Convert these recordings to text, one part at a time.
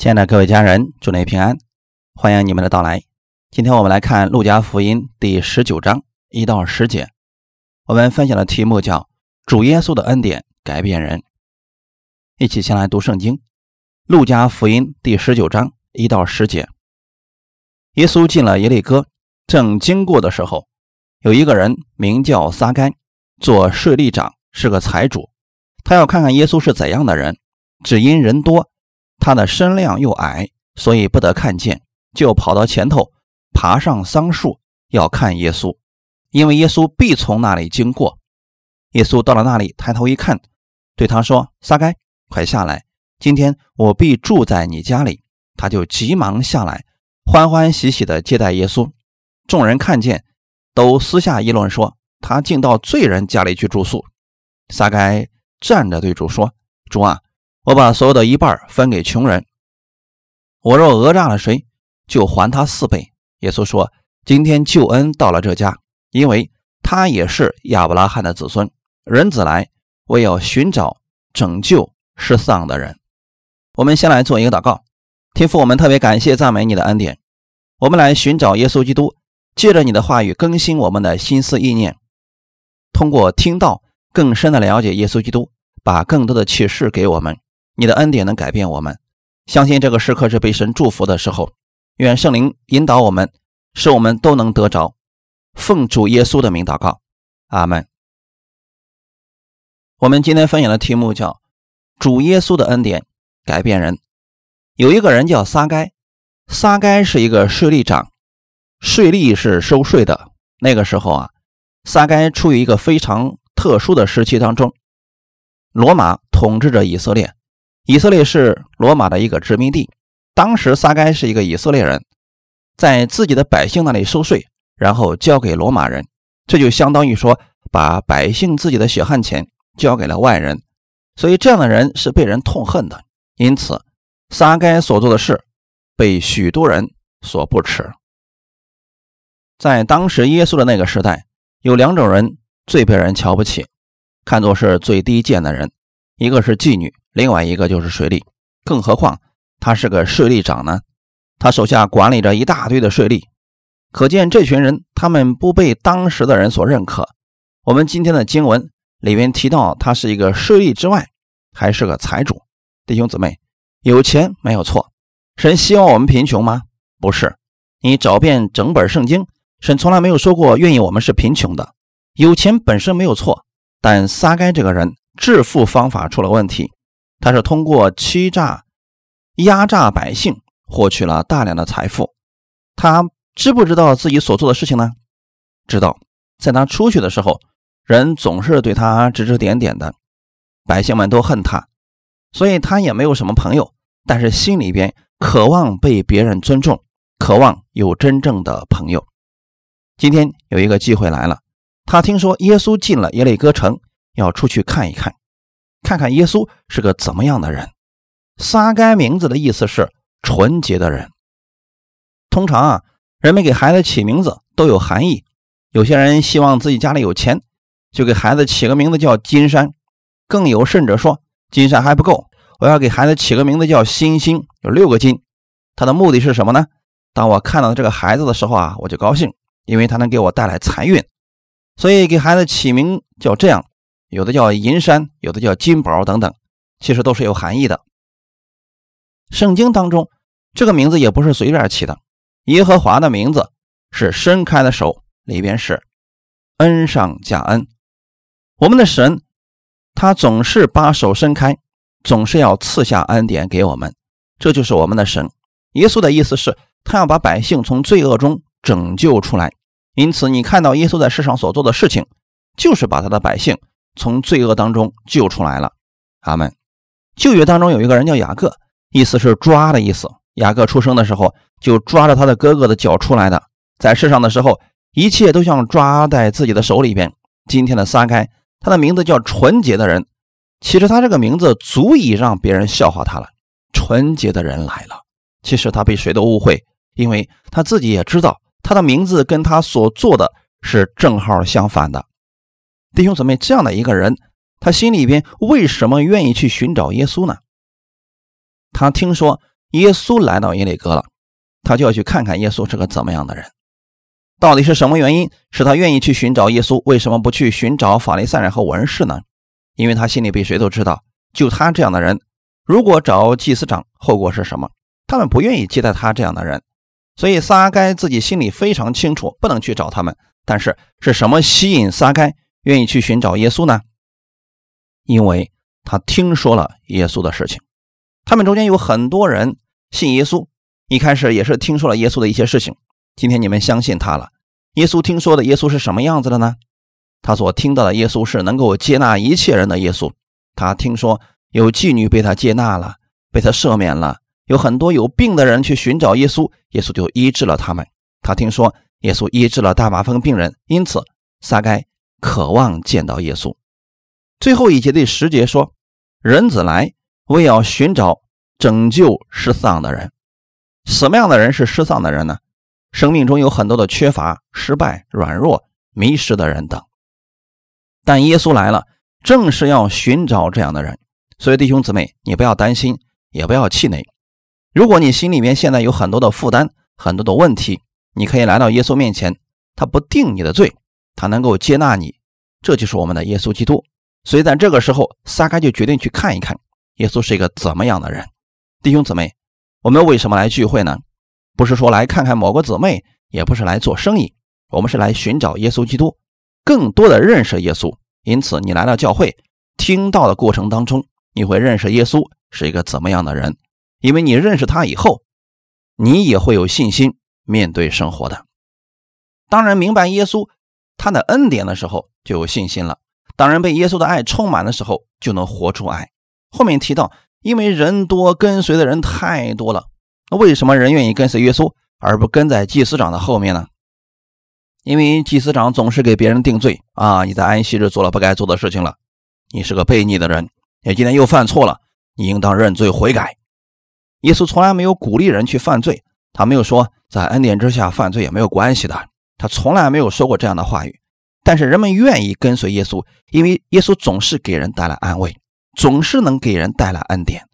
亲爱的各位家人，祝你平安，欢迎你们的到来。今天我们来看《路加福音》第十九章一到十节，我们分享的题目叫“主耶稣的恩典改变人”。一起先来读圣经，《路加福音》第十九章一到十节。耶稣进了耶利哥，正经过的时候，有一个人名叫撒该，做税吏长，是个财主。他要看看耶稣是怎样的人，只因人多。他的身量又矮，所以不得看见，就跑到前头，爬上桑树要看耶稣，因为耶稣必从那里经过。耶稣到了那里，抬头一看，对他说：“撒该，快下来，今天我必住在你家里。”他就急忙下来，欢欢喜喜地接待耶稣。众人看见，都私下议论说：“他竟到罪人家里去住宿。”撒该站着对主说：“主啊。”我把所有的一半分给穷人。我若讹诈了谁，就还他四倍。耶稣说：“今天救恩到了这家，因为他也是亚伯拉罕的子孙。人子来，我要寻找拯救失丧的人。”我们先来做一个祷告，天父，我们特别感谢赞美你的恩典。我们来寻找耶稣基督，借着你的话语更新我们的心思意念，通过听到更深的了解耶稣基督，把更多的启示给我们。你的恩典能改变我们，相信这个时刻是被神祝福的时候。愿圣灵引导我们，使我们都能得着。奉主耶稣的名祷告，阿门。我们今天分享的题目叫“主耶稣的恩典改变人”。有一个人叫撒该，撒该是一个税吏长，税吏是收税的。那个时候啊，撒该处于一个非常特殊的时期当中，罗马统治着以色列。以色列是罗马的一个殖民地，当时撒该是一个以色列人，在自己的百姓那里收税，然后交给罗马人，这就相当于说把百姓自己的血汗钱交给了外人，所以这样的人是被人痛恨的。因此，撒该所做的事被许多人所不耻。在当时耶稣的那个时代，有两种人最被人瞧不起，看作是最低贱的人，一个是妓女。另外一个就是税吏，更何况他是个税吏长呢？他手下管理着一大堆的税吏，可见这群人他们不被当时的人所认可。我们今天的经文里面提到，他是一个税吏之外，还是个财主。弟兄姊妹，有钱没有错，神希望我们贫穷吗？不是。你找遍整本圣经，神从来没有说过愿意我们是贫穷的。有钱本身没有错，但撒该这个人致富方法出了问题。他是通过欺诈、压榨百姓获取了大量的财富。他知不知道自己所做的事情呢？知道。在他出去的时候，人总是对他指指点点的，百姓们都恨他，所以他也没有什么朋友。但是心里边渴望被别人尊重，渴望有真正的朋友。今天有一个机会来了，他听说耶稣进了耶利哥城，要出去看一看。看看耶稣是个怎么样的人。撒该名字的意思是纯洁的人。通常啊，人们给孩子起名字都有含义。有些人希望自己家里有钱，就给孩子起个名字叫金山。更有甚者说，金山还不够，我要给孩子起个名字叫星星，有六个金。他的目的是什么呢？当我看到这个孩子的时候啊，我就高兴，因为他能给我带来财运。所以给孩子起名叫这样。有的叫银山，有的叫金宝等等，其实都是有含义的。圣经当中这个名字也不是随便起的。耶和华的名字是伸开的手，里边是恩上加恩。我们的神他总是把手伸开，总是要赐下恩典给我们，这就是我们的神。耶稣的意思是，他要把百姓从罪恶中拯救出来。因此，你看到耶稣在世上所做的事情，就是把他的百姓。从罪恶当中救出来了，阿门。旧约当中有一个人叫雅各，意思是抓的意思。雅各出生的时候就抓着他的哥哥的脚出来的，在世上的时候一切都像抓在自己的手里边。今天的撒开，他的名字叫纯洁的人，其实他这个名字足以让别人笑话他了。纯洁的人来了，其实他被谁都误会，因为他自己也知道他的名字跟他所做的是正好相反的。弟兄姊妹，这样的一个人，他心里边为什么愿意去寻找耶稣呢？他听说耶稣来到耶利哥了，他就要去看看耶稣是个怎么样的人。到底是什么原因使他愿意去寻找耶稣？为什么不去寻找法利赛人和文士呢？因为他心里比谁都知道，就他这样的人，如果找祭司长，后果是什么？他们不愿意接待他这样的人。所以撒该自己心里非常清楚，不能去找他们。但是是什么吸引撒该愿意去寻找耶稣呢？因为他听说了耶稣的事情。他们中间有很多人信耶稣，一开始也是听说了耶稣的一些事情。今天你们相信他了。耶稣听说的耶稣是什么样子的呢？他所听到的耶稣是能够接纳一切人的耶稣。他听说有妓女被他接纳了，被他赦免了。有很多有病的人去寻找耶稣，耶稣就医治了他们。他听说耶稣医治了大麻风病人，因此撒该渴望见到耶稣。最后一节第十节说：“人子来，为要寻找拯救失丧的人。什么样的人是失丧的人呢？生命中有很多的缺乏、失败、软弱、迷失的人等。但耶稣来了，正是要寻找这样的人。所以弟兄姊妹，你不要担心，也不要气馁。如果你心里面现在有很多的负担、很多的问题，你可以来到耶稣面前，他不定你的罪，他能够接纳你。这就是我们的耶稣基督。所以在这个时候，撒该就决定去看一看耶稣是一个怎么样的人。弟兄姊妹，我们为什么来聚会呢？不是说来看看某个姊妹，也不是来做生意，我们是来寻找耶稣基督，更多的认识耶稣。因此，你来到教会听到的过程当中，你会认识耶稣是一个怎么样的人，因为你认识他以后，你也会有信心面对生活的。当然，明白耶稣他的恩典的时候，就有信心了。当人被耶稣的爱充满的时候，就能活出爱。后面提到，因为人多，跟随的人太多了。那为什么人愿意跟随耶稣，而不跟在祭司长的后面呢？因为祭司长总是给别人定罪啊！你在安息日做了不该做的事情了，你是个悖逆的人，你今天又犯错了，你应当认罪悔改。耶稣从来没有鼓励人去犯罪，他没有说在恩典之下犯罪也没有关系的，他从来没有说过这样的话语。但是人们愿意跟随耶稣，因为耶稣总是给人带来安慰，总是能给人带来恩典。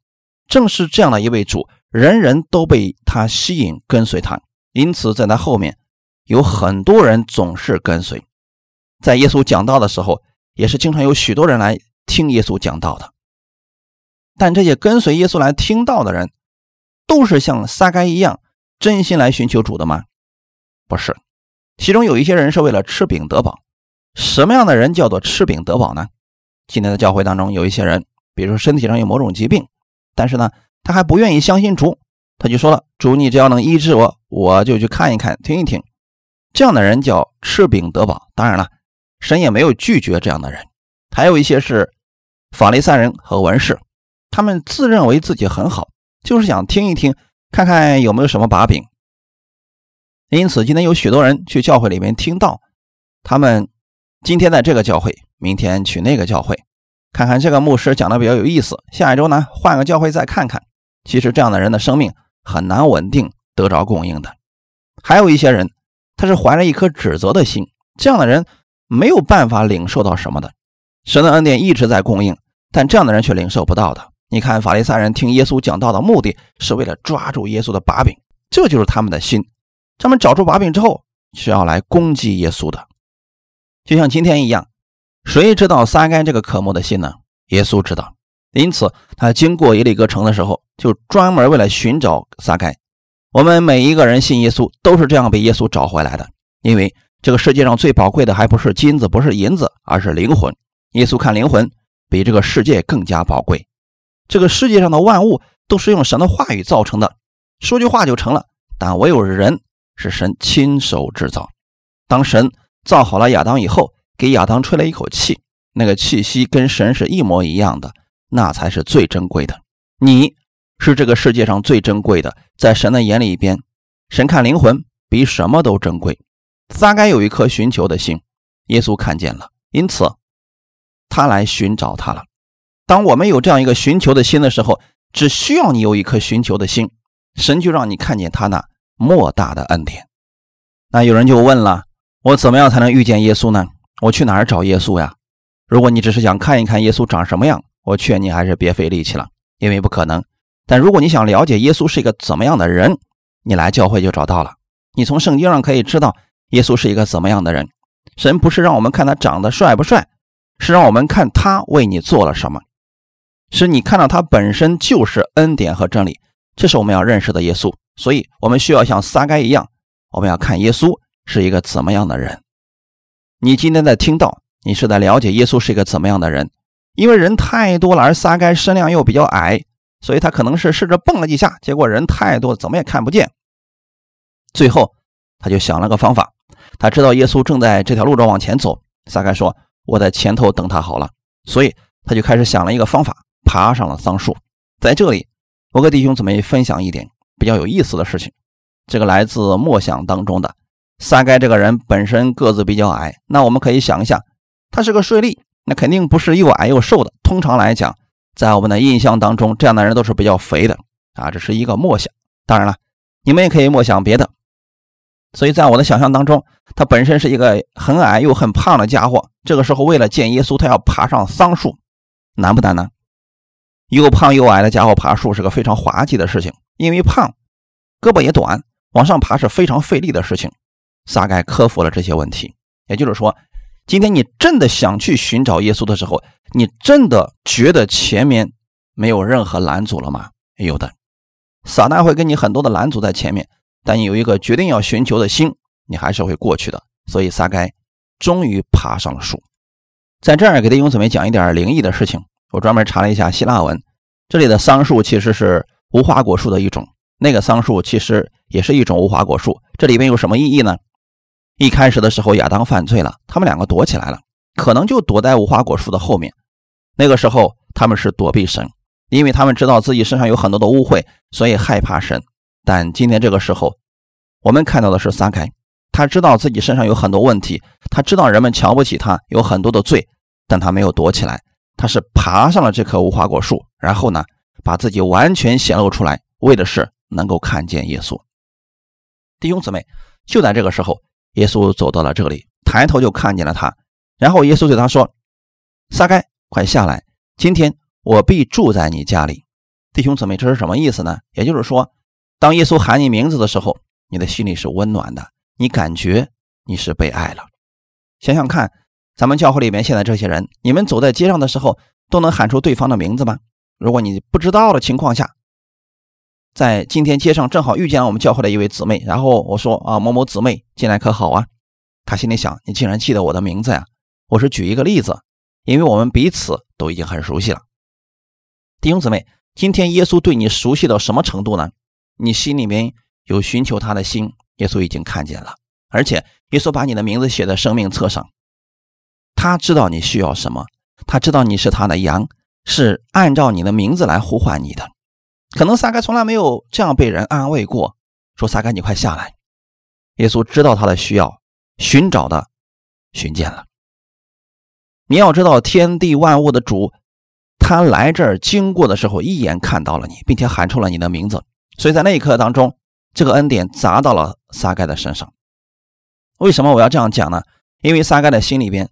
正是这样的一位主，人人都被他吸引跟随他，因此在他后面有很多人总是跟随。在耶稣讲道的时候，也是经常有许多人来听耶稣讲道的。但这些跟随耶稣来听到的人，都是像撒该一样真心来寻求主的吗？不是，其中有一些人是为了吃饼得饱。什么样的人叫做吃饼得饱呢？今天的教会当中有一些人，比如说身体上有某种疾病，但是呢，他还不愿意相信主，他就说了：“主，你只要能医治我，我就去看一看，听一听。”这样的人叫吃饼得饱。当然了，神也没有拒绝这样的人。还有一些是法利赛人和文士，他们自认为自己很好，就是想听一听，看看有没有什么把柄。因此，今天有许多人去教会里面听到，他们。今天在这个教会，明天去那个教会，看看这个牧师讲的比较有意思。下一周呢，换个教会再看看。其实这样的人的生命很难稳定得着供应的。还有一些人，他是怀着一颗指责的心，这样的人没有办法领受到什么的。神的恩典一直在供应，但这样的人却领受不到的。你看法利赛人听耶稣讲道的目的是为了抓住耶稣的把柄，这就是他们的心。他们找出把柄之后，是要来攻击耶稣的。就像今天一样，谁知道撒该这个渴慕的心呢？耶稣知道，因此他经过耶利哥城的时候，就专门为了寻找撒该。我们每一个人信耶稣，都是这样被耶稣找回来的。因为这个世界上最宝贵的还不是金子，不是银子，而是灵魂。耶稣看灵魂比这个世界更加宝贵。这个世界上的万物都是用神的话语造成的，说句话就成了。但唯有人是神亲手制造。当神。造好了亚当以后，给亚当吹了一口气，那个气息跟神是一模一样的，那才是最珍贵的。你是这个世界上最珍贵的，在神的眼里边，神看灵魂比什么都珍贵。撒该有一颗寻求的心，耶稣看见了，因此他来寻找他了。当我们有这样一个寻求的心的时候，只需要你有一颗寻求的心，神就让你看见他那莫大的恩典。那有人就问了。我怎么样才能遇见耶稣呢？我去哪儿找耶稣呀？如果你只是想看一看耶稣长什么样，我劝你还是别费力气了，因为不可能。但如果你想了解耶稣是一个怎么样的人，你来教会就找到了。你从圣经上可以知道耶稣是一个怎么样的人。神不是让我们看他长得帅不帅，是让我们看他为你做了什么，是你看到他本身就是恩典和真理。这是我们要认识的耶稣。所以，我们需要像撒该一样，我们要看耶稣是一个怎么样的人。你今天在听到，你是在了解耶稣是一个怎么样的人。因为人太多了，而撒该身量又比较矮，所以他可能是试着蹦了几下，结果人太多，怎么也看不见。最后，他就想了个方法，他知道耶稣正在这条路上往前走，撒该说：“我在前头等他好了。”所以他就开始想了一个方法，爬上了桑树。在这里，我跟弟兄姊妹分享一点比较有意思的事情，这个来自默想当中的。撒该这个人本身个子比较矮，那我们可以想一下，他是个税吏。那肯定不是又矮又瘦的。通常来讲，在我们的印象当中，这样的人都是比较肥的啊。这是一个默想。当然了，你们也可以默想别的。所以在我的想象当中，他本身是一个很矮又很胖的家伙。这个时候，为了见耶稣，他要爬上桑树，难不难呢？又胖又矮的家伙爬树是个非常滑稽的事情，因为胖，胳膊也短，往上爬是非常费力的事情。撒该克服了这些问题，也就是说。今天你真的想去寻找耶稣的时候，你真的觉得前面没有任何拦阻了吗？有的，撒旦会给你很多的拦阻在前面，但你有一个决定要寻求的心，你还是会过去的。所以撒该终于爬上了树。在这儿给弟兄姊妹讲一点灵异的事情，我专门查了一下希腊文，这里的桑树其实是无花果树的一种，那个桑树其实也是一种无花果树，这里边有什么意义呢？一开始的时候，亚当犯罪了，他们两个躲起来了，可能就躲在无花果树的后面。那个时候，他们是躲避神，因为他们知道自己身上有很多的污秽，所以害怕神。但今天这个时候，我们看到的是撒开，他知道自己身上有很多问题，他知道人们瞧不起他，有很多的罪，但他没有躲起来，他是爬上了这棵无花果树，然后呢，把自己完全显露出来，为的是能够看见耶稣。弟兄姊妹，就在这个时候。耶稣走到了这里，抬头就看见了他，然后耶稣对他说：“撒该，快下来，今天我必住在你家里。”弟兄姊妹，这是什么意思呢？也就是说，当耶稣喊你名字的时候，你的心里是温暖的，你感觉你是被爱了。想想看，咱们教会里面现在这些人，你们走在街上的时候，都能喊出对方的名字吗？如果你不知道的情况下，在今天街上正好遇见了我们教会的一位姊妹，然后我说啊某某姊妹进来可好啊？她心里想你竟然记得我的名字呀？我是举一个例子，因为我们彼此都已经很熟悉了。弟兄姊妹，今天耶稣对你熟悉到什么程度呢？你心里面有寻求他的心，耶稣已经看见了，而且耶稣把你的名字写在生命册上，他知道你需要什么，他知道你是他的羊，是按照你的名字来呼唤你的。可能撒该从来没有这样被人安慰过，说撒该你快下来。耶稣知道他的需要，寻找的寻见了。你要知道，天地万物的主，他来这儿经过的时候，一眼看到了你，并且喊出了你的名字。所以在那一刻当中，这个恩典砸到了撒该的身上。为什么我要这样讲呢？因为撒该的心里边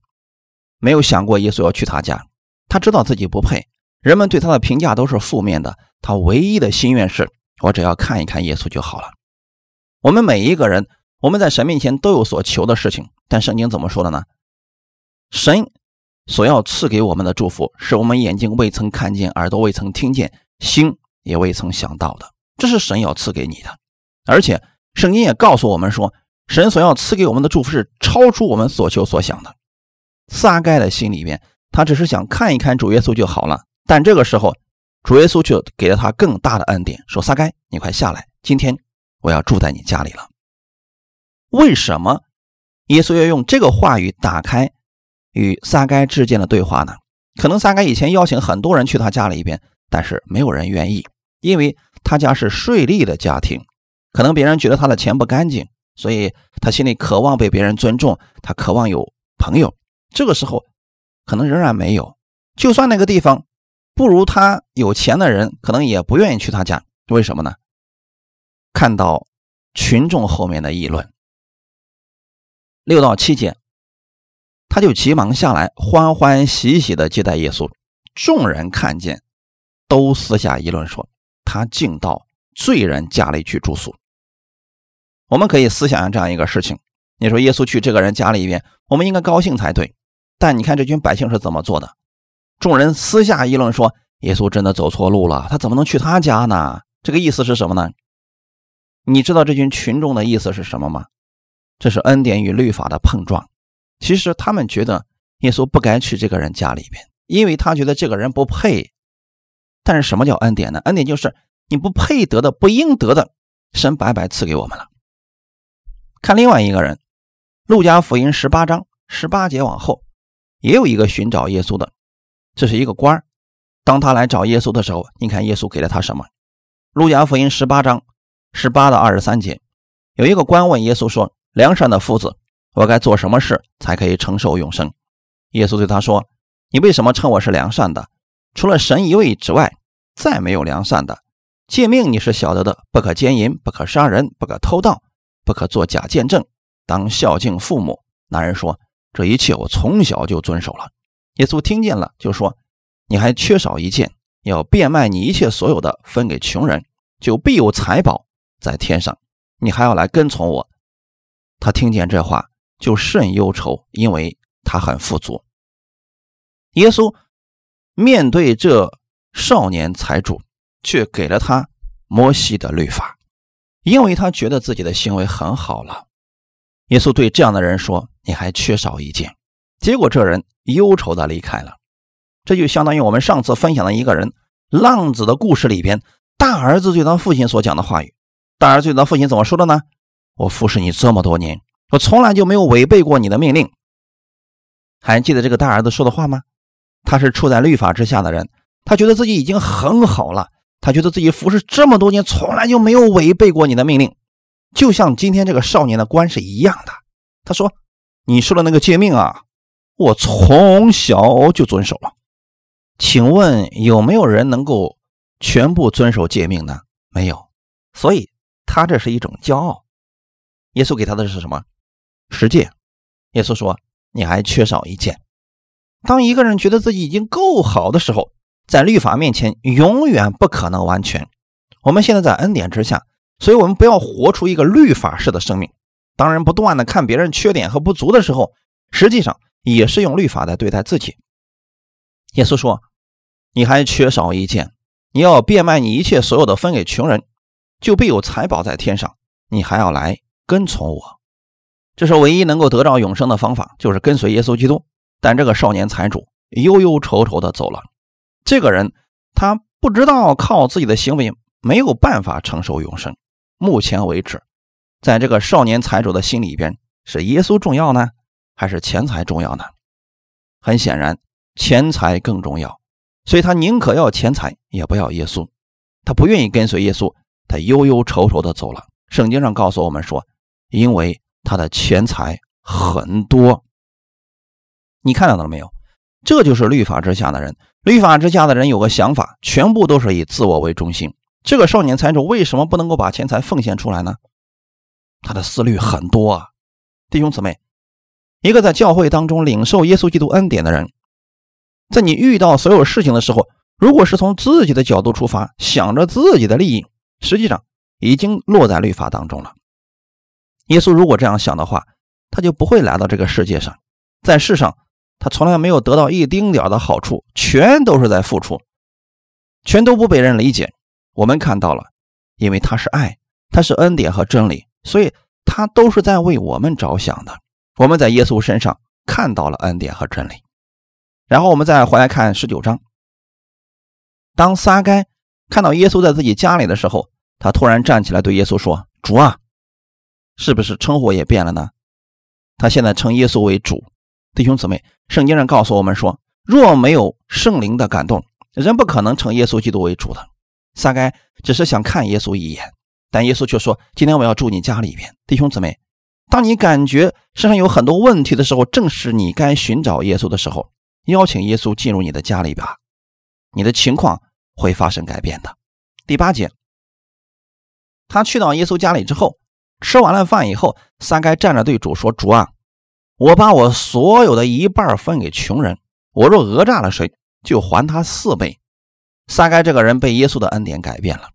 没有想过耶稣要去他家，他知道自己不配。人们对他的评价都是负面的，他唯一的心愿是：我只要看一看耶稣就好了。我们每一个人，我们在神面前都有所求的事情，但圣经怎么说的呢？神所要赐给我们的祝福，是我们眼睛未曾看见，耳朵未曾听见，心也未曾想到的。这是神要赐给你的，而且圣经也告诉我们说，神所要赐给我们的祝福是超出我们所求所想的。撒该的心里面，他只是想看一看主耶稣就好了。但这个时候，主耶稣就给了他更大的恩典，说：“撒该，你快下来，今天我要住在你家里了。”为什么耶稣要用这个话语打开与撒该之间的对话呢？可能撒该以前邀请很多人去他家里边，但是没有人愿意，因为他家是税吏的家庭，可能别人觉得他的钱不干净，所以他心里渴望被别人尊重，他渴望有朋友。这个时候，可能仍然没有，就算那个地方。不如他有钱的人，可能也不愿意去他家。为什么呢？看到群众后面的议论。六到七节，他就急忙下来，欢欢喜喜的接待耶稣。众人看见，都私下议论说：“他竟到罪人家里去住宿。我们可以思想下这样一个事情：你说耶稣去这个人家里边，我们应该高兴才对。但你看这群百姓是怎么做的？众人私下议论说：“耶稣真的走错路了，他怎么能去他家呢？”这个意思是什么呢？你知道这群群众的意思是什么吗？这是恩典与律法的碰撞。其实他们觉得耶稣不该去这个人家里边，因为他觉得这个人不配。但是什么叫恩典呢？恩典就是你不配得的、不应得的，神白白赐给我们了。看另外一个人，《路加福音》十八章十八节往后，也有一个寻找耶稣的，这是一个官当他来找耶稣的时候，你看耶稣给了他什么？《路加福音》十八章十八到二十三节，有一个官问耶稣说：“良善的夫子，我该做什么事才可以承受永生？”耶稣对他说：“你为什么称我是良善的？除了神一位之外，再没有良善的。诫命你是晓得的：不可奸淫，不可杀人，不可偷盗。”不可做假见证，当孝敬父母。男人说：“这一切我从小就遵守了。”耶稣听见了，就说：“你还缺少一件，要变卖你一切所有的，分给穷人，就必有财宝在天上。你还要来跟从我。”他听见这话，就甚忧愁，因为他很富足。耶稣面对这少年财主，却给了他摩西的律法。因为他觉得自己的行为很好了，耶稣对这样的人说：“你还缺少一件。”结果这人忧愁的离开了。这就相当于我们上次分享的一个人浪子的故事里边，大儿子对他父亲所讲的话语。大儿子对他父亲怎么说的呢？“我服侍你这么多年，我从来就没有违背过你的命令。”还记得这个大儿子说的话吗？他是处在律法之下的人，他觉得自己已经很好了。他觉得自己服侍这么多年，从来就没有违背过你的命令，就像今天这个少年的官是一样的。他说：“你说的那个诫命啊，我从小就遵守了。请问有没有人能够全部遵守诫命呢？没有。所以他这是一种骄傲。耶稣给他的是什么？十诫。耶稣说：你还缺少一件。当一个人觉得自己已经够好的时候。”在律法面前，永远不可能完全。我们现在在恩典之下，所以我们不要活出一个律法式的生命。当然，不断的看别人缺点和不足的时候，实际上也是用律法在对待自己。耶稣说：“你还缺少一件，你要变卖你一切所有的，分给穷人，就必有财宝在天上。你还要来跟从我。这是唯一能够得到永生的方法，就是跟随耶稣基督。”但这个少年财主忧忧愁愁的走了。这个人，他不知道靠自己的行为没有办法承受永生。目前为止，在这个少年财主的心里边，是耶稣重要呢，还是钱财重要呢？很显然，钱财更重要，所以他宁可要钱财，也不要耶稣。他不愿意跟随耶稣，他忧忧愁愁的走了。圣经上告诉我们说，因为他的钱财很多。你看到了没有？这就是律法之下的人。律法之下的人有个想法，全部都是以自我为中心。这个少年财主为什么不能够把钱财奉献出来呢？他的思虑很多啊，弟兄姊妹，一个在教会当中领受耶稣基督恩典的人，在你遇到所有事情的时候，如果是从自己的角度出发，想着自己的利益，实际上已经落在律法当中了。耶稣如果这样想的话，他就不会来到这个世界上，在世上。他从来没有得到一丁点的好处，全都是在付出，全都不被人理解。我们看到了，因为他是爱，他是恩典和真理，所以他都是在为我们着想的。我们在耶稣身上看到了恩典和真理。然后我们再回来看十九章，当撒该看到耶稣在自己家里的时候，他突然站起来对耶稣说：“主啊！”是不是称呼也变了呢？他现在称耶稣为主。弟兄姊妹，圣经上告诉我们说，若没有圣灵的感动，人不可能称耶稣基督为主的。撒该只是想看耶稣一眼，但耶稣却说：“今天我要住你家里边。”弟兄姊妹，当你感觉身上有很多问题的时候，正是你该寻找耶稣的时候。邀请耶稣进入你的家里吧，你的情况会发生改变的。第八节，他去到耶稣家里之后，吃完了饭以后，撒该站着对主说：“主啊。”我把我所有的一半分给穷人，我若讹诈了谁，就还他四倍。撒该这个人被耶稣的恩典改变了，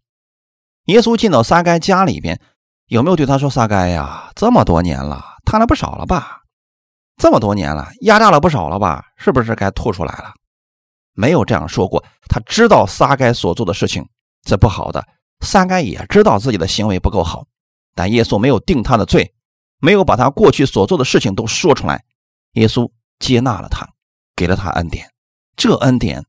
耶稣进到撒该家里边，有没有对他说：“撒该呀，这么多年了，贪了不少了吧？这么多年了，压榨了不少了吧？是不是该吐出来了？”没有这样说过。他知道撒该所做的事情是不好的，撒该也知道自己的行为不够好，但耶稣没有定他的罪，没有把他过去所做的事情都说出来。耶稣接纳了他，给了他恩典。这恩典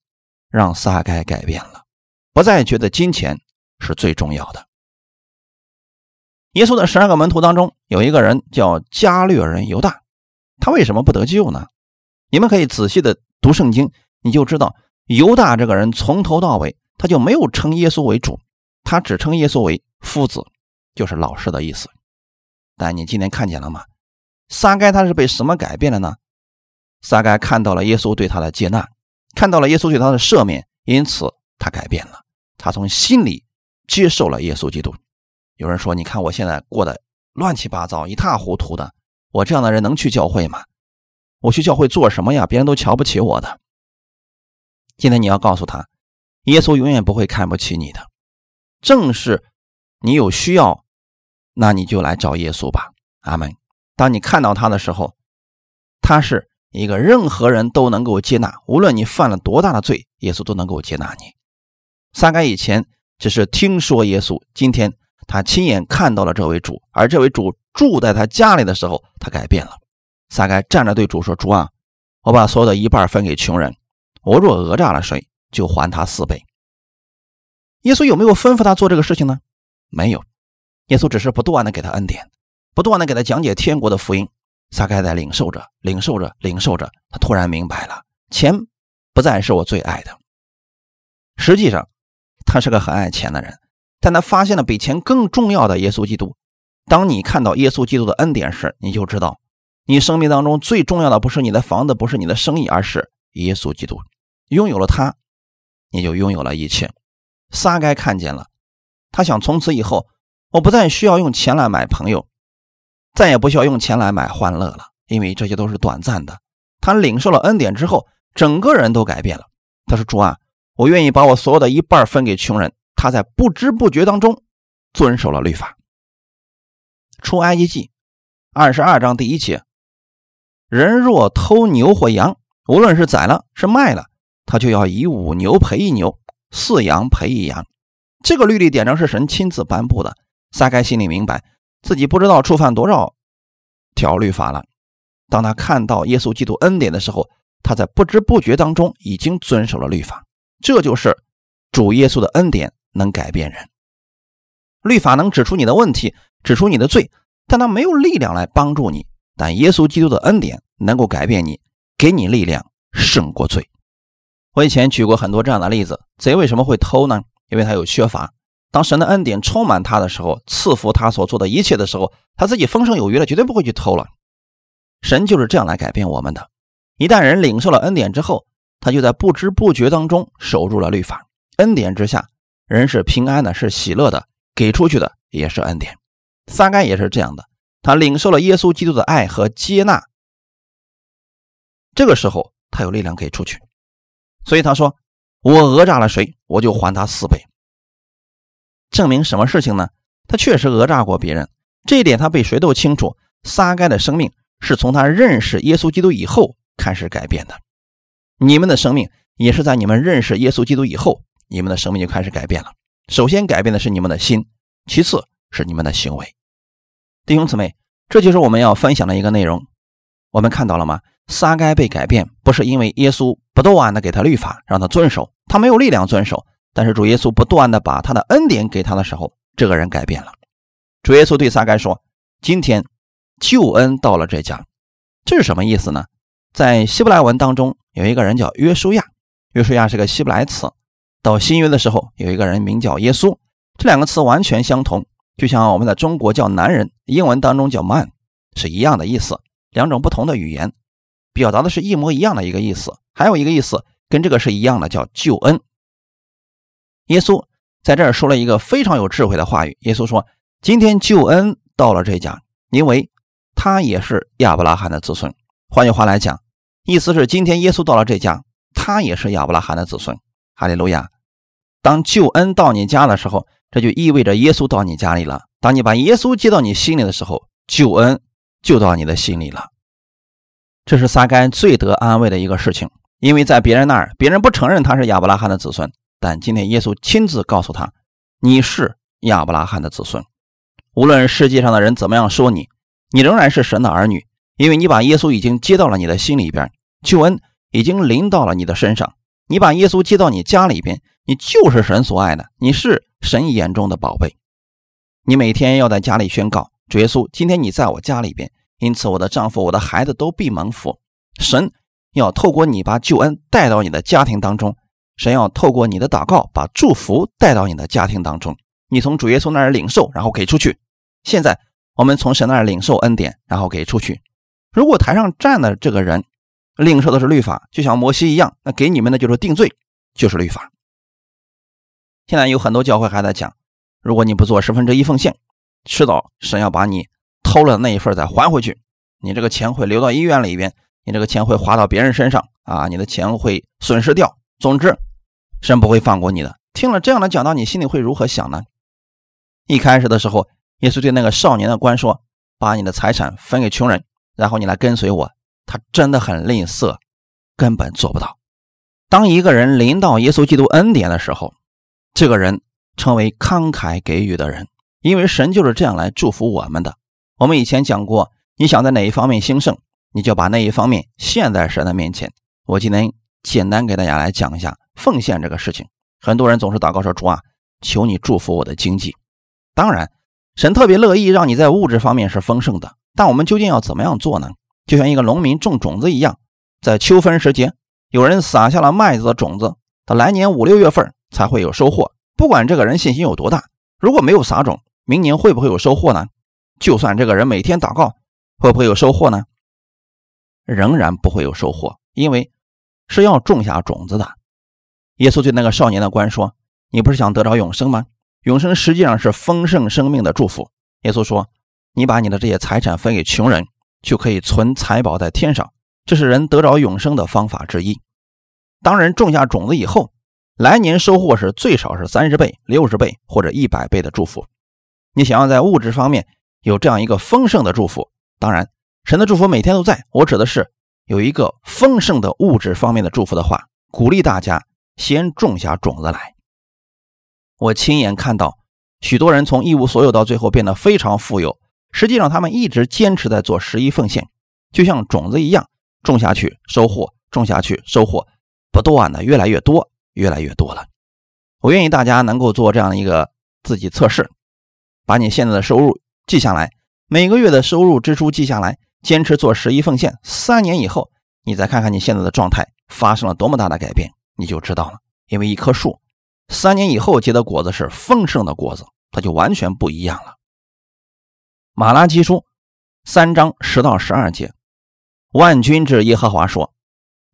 让撒该改变了，不再觉得金钱是最重要的。耶稣的十二个门徒当中，有一个人叫加略人犹大，他为什么不得救呢？你们可以仔细的读圣经，你就知道犹大这个人从头到尾他就没有称耶稣为主，他只称耶稣为夫子，就是老师的意思。但你今天看见了吗？撒该他是被什么改变了呢？撒该看到了耶稣对他的接纳。看到了耶稣对他的赦免，因此他改变了。他从心里接受了耶稣基督。有人说：“你看我现在过得乱七八糟、一塌糊涂的，我这样的人能去教会吗？我去教会做什么呀？别人都瞧不起我的。”今天你要告诉他，耶稣永远不会看不起你的。正是你有需要，那你就来找耶稣吧。阿门。当你看到他的时候，他是。一个任何人都能够接纳，无论你犯了多大的罪，耶稣都能够接纳你。撒该以前只是听说耶稣，今天他亲眼看到了这位主，而这位主住在他家里的时候，他改变了。撒该站着对主说：“主啊，我把所有的一半分给穷人，我若讹诈了谁，就还他四倍。”耶稣有没有吩咐他做这个事情呢？没有，耶稣只是不断的给他恩典，不断的给他讲解天国的福音。撒该在领受着，领受着，领受着，他突然明白了，钱不再是我最爱的。实际上，他是个很爱钱的人，但他发现了比钱更重要的耶稣基督。当你看到耶稣基督的恩典时，你就知道，你生命当中最重要的不是你的房子，不是你的生意，而是耶稣基督。拥有了他，你就拥有了一切。撒该看见了，他想从此以后，我不再需要用钱来买朋友。再也不需要用钱来买欢乐了，因为这些都是短暂的。他领受了恩典之后，整个人都改变了。他说：“主啊，我愿意把我所有的一半分给穷人。”他在不知不觉当中遵守了律法。出埃及记二十二章第一节：人若偷牛或羊，无论是宰了是卖了，他就要以五牛赔一牛，四羊赔一羊。这个律例典章是神亲自颁布的。撒该心里明白。自己不知道触犯多少条律法了。当他看到耶稣基督恩典的时候，他在不知不觉当中已经遵守了律法。这就是主耶稣的恩典能改变人。律法能指出你的问题，指出你的罪，但他没有力量来帮助你。但耶稣基督的恩典能够改变你，给你力量胜过罪。我以前举过很多这样的例子：贼为什么会偷呢？因为他有缺乏。当神的恩典充满他的时候，赐福他所做的一切的时候，他自己丰盛有余了，绝对不会去偷了。神就是这样来改变我们的。一旦人领受了恩典之后，他就在不知不觉当中守住了律法。恩典之下，人是平安的，是喜乐的，给出去的也是恩典。撒该也是这样的，他领受了耶稣基督的爱和接纳，这个时候他有力量给出去。所以他说：“我讹诈了谁，我就还他四倍。”证明什么事情呢？他确实讹诈过别人，这一点他比谁都清楚。撒该的生命是从他认识耶稣基督以后开始改变的。你们的生命也是在你们认识耶稣基督以后，你们的生命就开始改变了。首先改变的是你们的心，其次是你们的行为。弟兄姊妹，这就是我们要分享的一个内容。我们看到了吗？撒该被改变，不是因为耶稣不断的给他律法让他遵守，他没有力量遵守。但是主耶稣不断的把他的恩典给他的时候，这个人改变了。主耶稣对撒该说：“今天救恩到了这家。”这是什么意思呢？在希伯来文当中有一个人叫约书亚，约书亚是个希伯来词。到新约的时候，有一个人名叫耶稣，这两个词完全相同，就像我们在中国叫男人，英文当中叫 man，是一样的意思。两种不同的语言，表达的是一模一样的一个意思。还有一个意思跟这个是一样的，叫救恩。耶稣在这儿说了一个非常有智慧的话语。耶稣说：“今天救恩到了这家，因为他也是亚伯拉罕的子孙。换句话来讲，意思是今天耶稣到了这家，他也是亚伯拉罕的子孙。哈利路亚！当救恩到你家的时候，这就意味着耶稣到你家里了。当你把耶稣接到你心里的时候，救恩就到你的心里了。这是撒该最得安慰的一个事情，因为在别人那儿，别人不承认他是亚伯拉罕的子孙，但今天耶稣亲自告诉他：“你是亚伯拉罕的子孙。”无论世界上的人怎么样说你，你仍然是神的儿女，因为你把耶稣已经接到了你的心里边，救恩已经临到了你的身上。你把耶稣接到你家里边，你就是神所爱的，你是神眼中的宝贝。你每天要在家里宣告：主耶稣，今天你在我家里边，因此我的丈夫、我的孩子都必蒙福。神要透过你把救恩带到你的家庭当中，神要透过你的祷告把祝福带到你的家庭当中。你从主耶稣那儿领受，然后给出去。现在我们从神那儿领受恩典，然后给出去。如果台上站的这个人领受的是律法，就像摩西一样，那给你们的就是定罪，就是律法。现在有很多教会还在讲，如果你不做十分之一奉献，迟早神要把你偷了那一份再还回去，你这个钱会流到医院里边，你这个钱会花到别人身上啊，你的钱会损失掉。总之，神不会放过你的。听了这样的讲道，你心里会如何想呢？一开始的时候，耶稣对那个少年的官说：“把你的财产分给穷人，然后你来跟随我。”他真的很吝啬，根本做不到。当一个人临到耶稣基督恩典的时候，这个人成为慷慨给予的人，因为神就是这样来祝福我们的。我们以前讲过，你想在哪一方面兴盛，你就把那一方面献在神的面前。我今天简单给大家来讲一下奉献这个事情。很多人总是祷告说：“主啊，求你祝福我的经济。”当然，神特别乐意让你在物质方面是丰盛的，但我们究竟要怎么样做呢？就像一个农民种种子一样，在秋分时节，有人撒下了麦子的种子，到来年五六月份才会有收获。不管这个人信心有多大，如果没有撒种，明年会不会有收获呢？就算这个人每天祷告，会不会有收获呢？仍然不会有收获，因为是要种下种子的。耶稣对那个少年的官说：“你不是想得着永生吗？”永生实际上是丰盛生命的祝福。耶稣说：“你把你的这些财产分给穷人，就可以存财宝在天上。这是人得着永生的方法之一。当人种下种子以后，来年收获是最少是三十倍、六十倍或者一百倍的祝福。你想要在物质方面有这样一个丰盛的祝福，当然神的祝福每天都在。我指的是有一个丰盛的物质方面的祝福的话，鼓励大家先种下种子来。”我亲眼看到许多人从一无所有到最后变得非常富有，实际上他们一直坚持在做十一奉献，就像种子一样，种下去收获，种下去收获，不断的越来越多，越来越多了。我愿意大家能够做这样一个自己测试，把你现在的收入记下来，每个月的收入支出记下来，坚持做十一奉献，三年以后你再看看你现在的状态发生了多么大的改变，你就知道了。因为一棵树。三年以后结的果子是丰盛的果子，它就完全不一样了。马拉基书三章十到十二节，万军之耶和华说：“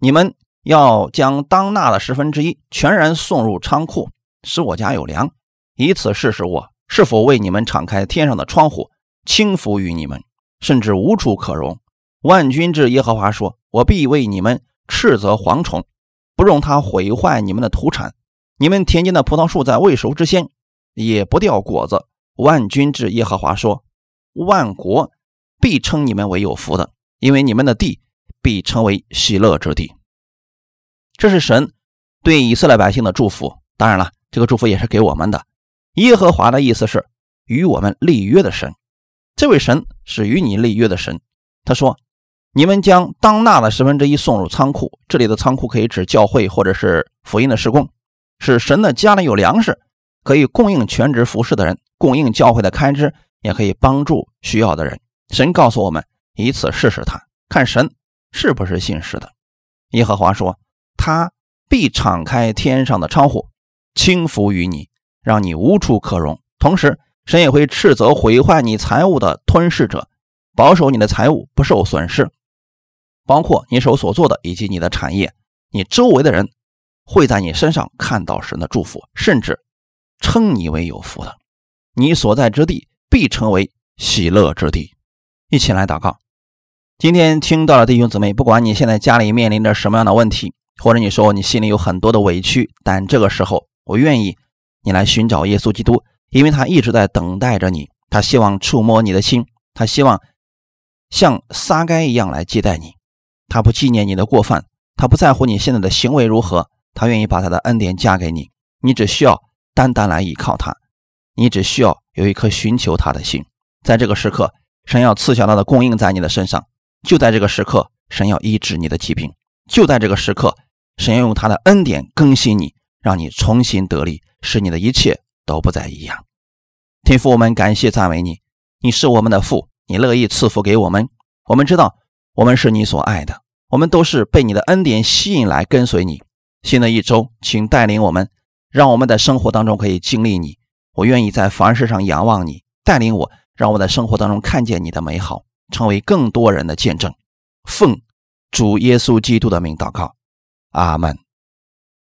你们要将当纳的十分之一全然送入仓库，使我家有粮，以此试试我是否为你们敞开天上的窗户，倾福于你们，甚至无处可容。”万军之耶和华说：“我必为你们斥责蝗虫，不容它毁坏你们的土产。”你们田间的葡萄树在未熟之先也不掉果子。万军之耶和华说：“万国必称你们为有福的，因为你们的地必成为喜乐之地。”这是神对以色列百姓的祝福。当然了，这个祝福也是给我们的。耶和华的意思是与我们立约的神。这位神是与你立约的神。他说：“你们将当纳的十分之一送入仓库。”这里的仓库可以指教会或者是福音的施工。使神的家里有粮食，可以供应全职服侍的人，供应教会的开支，也可以帮助需要的人。神告诉我们，以此试试他，看神是不是信实的。耶和华说，他必敞开天上的窗户，倾福于你，让你无处可容。同时，神也会斥责毁坏你财物的吞噬者，保守你的财物不受损失，包括你手所做的以及你的产业，你周围的人。会在你身上看到神的祝福，甚至称你为有福的。你所在之地必成为喜乐之地。一起来祷告。今天听到了弟兄姊妹，不管你现在家里面临着什么样的问题，或者你说你心里有很多的委屈，但这个时候我愿意你来寻找耶稣基督。因为他一直在等待着你，他希望触摸你的心，他希望像撒该一样来接待你。他不纪念你的过犯，他不在乎你现在的行为如何，他愿意把他的恩典加给你。你只需要单单来依靠他，你只需要有一颗寻求他的心。在这个时刻，神要赐下他的供应在你的身上；就在这个时刻，神要医治你的疾病；就在这个时刻，神要用他的恩典更新你，让你重新得力，使你的一切都不再一样。天父，我们感谢赞美你，你是我们的父，你乐意赐福给我们。我们知道。我们是你所爱的，我们都是被你的恩典吸引来跟随你。新的一周，请带领我们，让我们的生活当中可以经历你。我愿意在凡事上仰望你，带领我，让我在生活当中看见你的美好，成为更多人的见证。奉主耶稣基督的名祷告，阿门。